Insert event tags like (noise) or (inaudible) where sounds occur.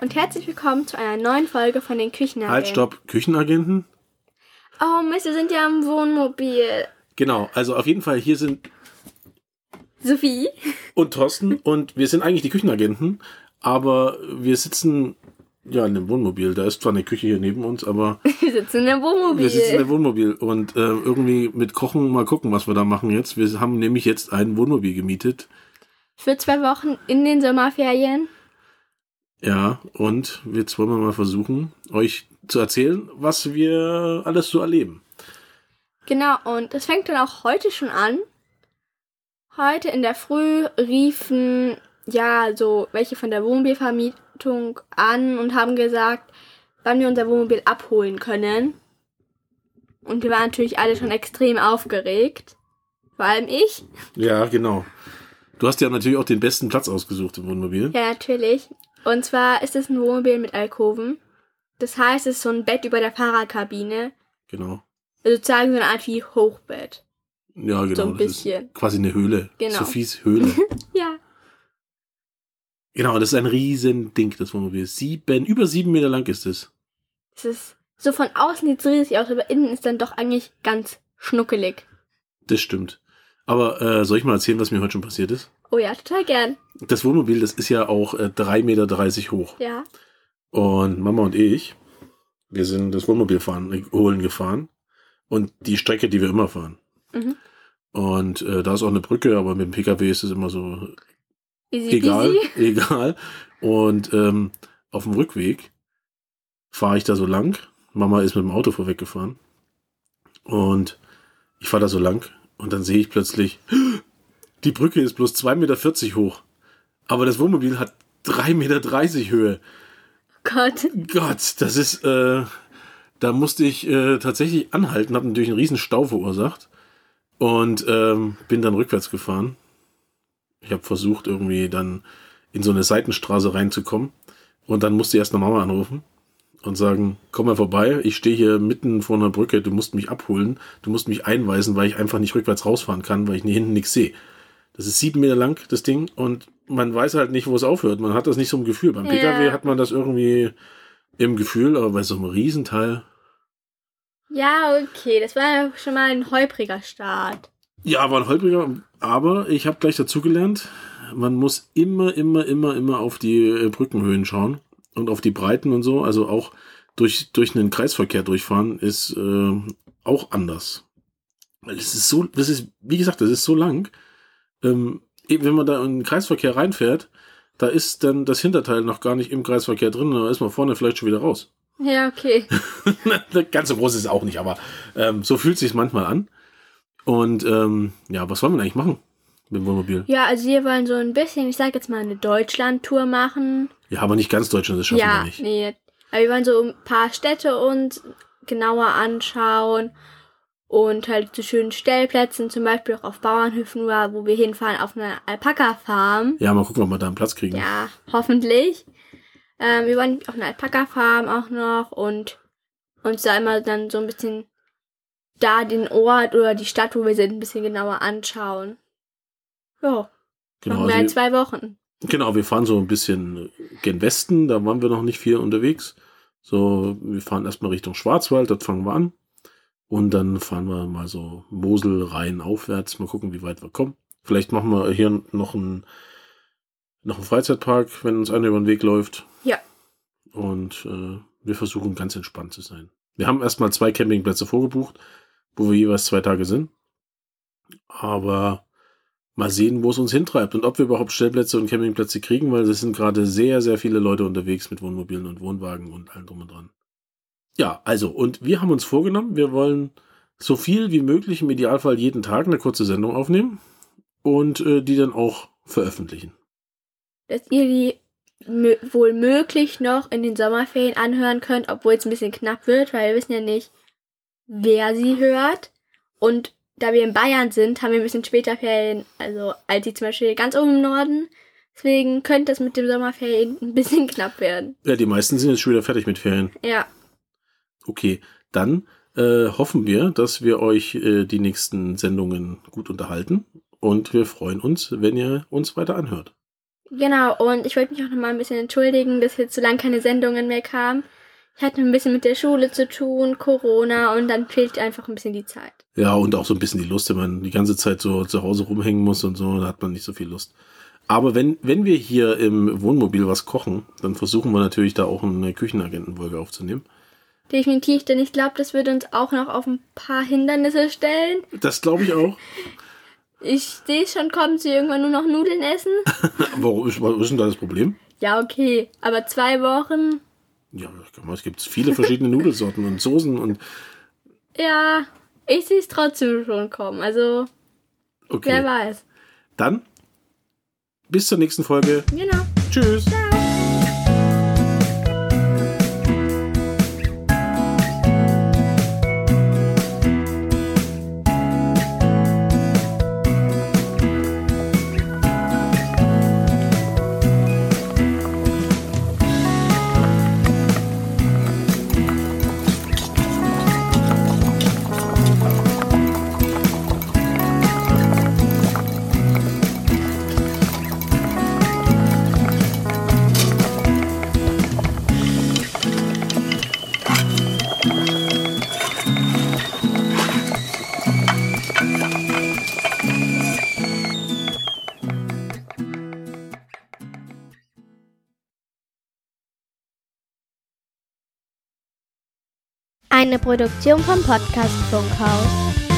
Und herzlich willkommen zu einer neuen Folge von den Küchenagenten. Halt, stopp. Küchenagenten? Oh Mist, wir sind ja im Wohnmobil. Genau, also auf jeden Fall hier sind Sophie. und Thorsten und wir sind eigentlich die Küchenagenten, aber wir sitzen ja in einem Wohnmobil. Da ist zwar eine Küche hier neben uns, aber (laughs) Wir sitzen im Wohnmobil. wir sitzen in einem Wohnmobil und äh, irgendwie mit Kochen mal gucken, was wir da machen jetzt. Wir haben nämlich jetzt ein Wohnmobil gemietet. Für zwei Wochen in den Sommerferien. Ja, und jetzt wollen wir mal versuchen, euch zu erzählen, was wir alles so erleben. Genau, und es fängt dann auch heute schon an. Heute in der Früh riefen ja so welche von der Wohnmobilvermietung an und haben gesagt, wann wir unser Wohnmobil abholen können. Und wir waren natürlich alle schon extrem aufgeregt. Vor allem ich. Ja, genau. Du hast ja natürlich auch den besten Platz ausgesucht im Wohnmobil. Ja, natürlich. Und zwar ist es ein Wohnmobil mit Alkoven. Das heißt, es ist so ein Bett über der Fahrerkabine. Genau. Also sozusagen so eine Art wie Hochbett. Ja, genau. So ein bisschen. quasi eine Höhle. Genau. Sophies Höhle. (laughs) Ja. genau, das ist ein riesen Ding, das Wohnmobil. Sieben, über sieben Meter lang ist es. Es ist so von außen sieht es riesig aus, aber innen ist dann doch eigentlich ganz schnuckelig. Das stimmt. Aber äh, soll ich mal erzählen, was mir heute schon passiert ist? Oh ja, total gern. Das Wohnmobil, das ist ja auch äh, 3,30 Meter hoch. Ja. Und Mama und ich, wir sind das Wohnmobil fahren, äh, holen gefahren. Und die Strecke, die wir immer fahren. Mhm. Und äh, da ist auch eine Brücke, aber mit dem Pkw ist es immer so Easy egal, peasy. (laughs) egal. Und ähm, auf dem Rückweg fahre ich da so lang. Mama ist mit dem Auto vorweggefahren. Und ich fahre da so lang und dann sehe ich plötzlich, die Brücke ist bloß 2,40 Meter hoch. Aber das Wohnmobil hat 3,30 Meter Höhe. Gott. Gott, das ist, äh, da musste ich äh, tatsächlich anhalten, habe natürlich einen riesen Stau verursacht und ähm, bin dann rückwärts gefahren. Ich habe versucht, irgendwie dann in so eine Seitenstraße reinzukommen und dann musste erst eine Mama anrufen und sagen, komm mal vorbei, ich stehe hier mitten vor einer Brücke, du musst mich abholen, du musst mich einweisen, weil ich einfach nicht rückwärts rausfahren kann, weil ich hier hinten nichts sehe. Das ist sieben Meter lang, das Ding, und man weiß halt nicht, wo es aufhört. Man hat das nicht so im Gefühl. Beim Ja. Pkw hat man das irgendwie im Gefühl, aber bei so einem Riesenteil. Ja, okay. Das war ja schon mal ein holpriger Start. Ja, war ein holpriger, aber ich habe gleich dazugelernt, man muss immer, immer, immer, immer auf die äh, Brückenhöhen schauen und auf die Breiten und so. Also auch durch, durch einen Kreisverkehr durchfahren ist äh, auch anders. Weil es ist so, das ist, wie gesagt, das ist so lang. Ähm, eben wenn man da in den Kreisverkehr reinfährt, da ist dann das Hinterteil noch gar nicht im Kreisverkehr drin, da ist man vorne vielleicht schon wieder raus. (laughs) Ja, okay. Ganz so groß ist es auch nicht, aber ähm, so fühlt es sich manchmal an. Und ähm, ja, was wollen wir eigentlich machen mit dem Wohnmobil? Ja, also wir wollen so ein bisschen, ich sag jetzt mal, eine Deutschland-Tour machen. Ja, aber nicht ganz Deutschland, das schaffen ja, wir nicht. nee. Aber wir wollen so ein paar Städte uns genauer anschauen und halt zu schönen Stellplätzen, zum Beispiel auch auf Bauernhöfen, oder wo wir hinfahren auf einer Alpaka-Farm. Ja, mal gucken, ob wir da einen Platz kriegen. Ja, hoffentlich. Ähm, wir wollen auf einer Alpaka-Farm auch noch und uns da immer dann so ein bisschen da den Ort oder die Stadt, wo wir sind, ein bisschen genauer anschauen. Ja, genau, wir in also, zwei Wochen. genau, wir fahren so ein bisschen gen Westen, da waren wir noch nicht viel unterwegs. So, wir fahren erstmal Richtung Schwarzwald, dort fangen wir an. Und dann fahren wir mal so Mosel rein aufwärts, mal gucken, wie weit wir kommen. Vielleicht machen wir hier noch einen, noch einen Freizeitpark, wenn uns einer über den Weg läuft. Ja. Und äh, wir versuchen ganz entspannt zu sein. Wir haben erstmal zwei Campingplätze vorgebucht, wo wir jeweils zwei Tage sind. Aber mal sehen, wo es uns hintreibt und ob wir überhaupt Stellplätze und Campingplätze kriegen, weil es sind gerade sehr, sehr viele Leute unterwegs mit Wohnmobilen und Wohnwagen und allem drum und dran. Ja, also, und wir haben uns vorgenommen, wir wollen so viel wie möglich im Idealfall jeden Tag eine kurze Sendung aufnehmen und äh, die dann auch veröffentlichen. Dass ihr die wohl möglich noch in den Sommerferien anhören könnt, obwohl es ein bisschen knapp wird, weil wir wissen ja nicht, wer sie hört. Und da wir in Bayern sind, haben wir ein bisschen später Ferien, also als die zum Beispiel ganz oben im Norden. Deswegen könnte es mit dem Sommerferien ein bisschen (laughs) knapp werden. Ja, die meisten sind jetzt schon wieder fertig mit Ferien. Ja, Okay, dann äh, hoffen wir, dass wir euch äh, die nächsten Sendungen gut unterhalten und wir freuen uns, wenn ihr uns weiter anhört. Genau, und ich wollte mich auch nochmal ein bisschen entschuldigen, dass jetzt so lange keine Sendungen mehr kamen. Ich hatte ein bisschen mit der Schule zu tun, Corona und dann fehlt einfach ein bisschen die Zeit. Ja, und auch so ein bisschen die Lust, wenn man die ganze Zeit so zu Hause rumhängen muss und so, da hat man nicht so viel Lust. Aber wenn, wenn wir hier im Wohnmobil was kochen, dann versuchen wir natürlich da auch eine Küchenagentenfolge aufzunehmen. Definitiv, denn ich glaube, das würde uns auch noch auf ein paar Hindernisse stellen. Das glaube ich auch. Ich sehe schon, kommen sie irgendwann nur noch Nudeln essen. (laughs) Warum ist, was ist denn da das Problem? Ja, okay, aber zwei Wochen, Ja, es gibt viele verschiedene (laughs) Nudelsorten und Soßen und ja, ich sehe es trotzdem schon kommen. Also, okay. wer weiß. Dann bis zur nächsten Folge. Genau. Tschüss. Eine Produktion vom Podcast Funkhaus.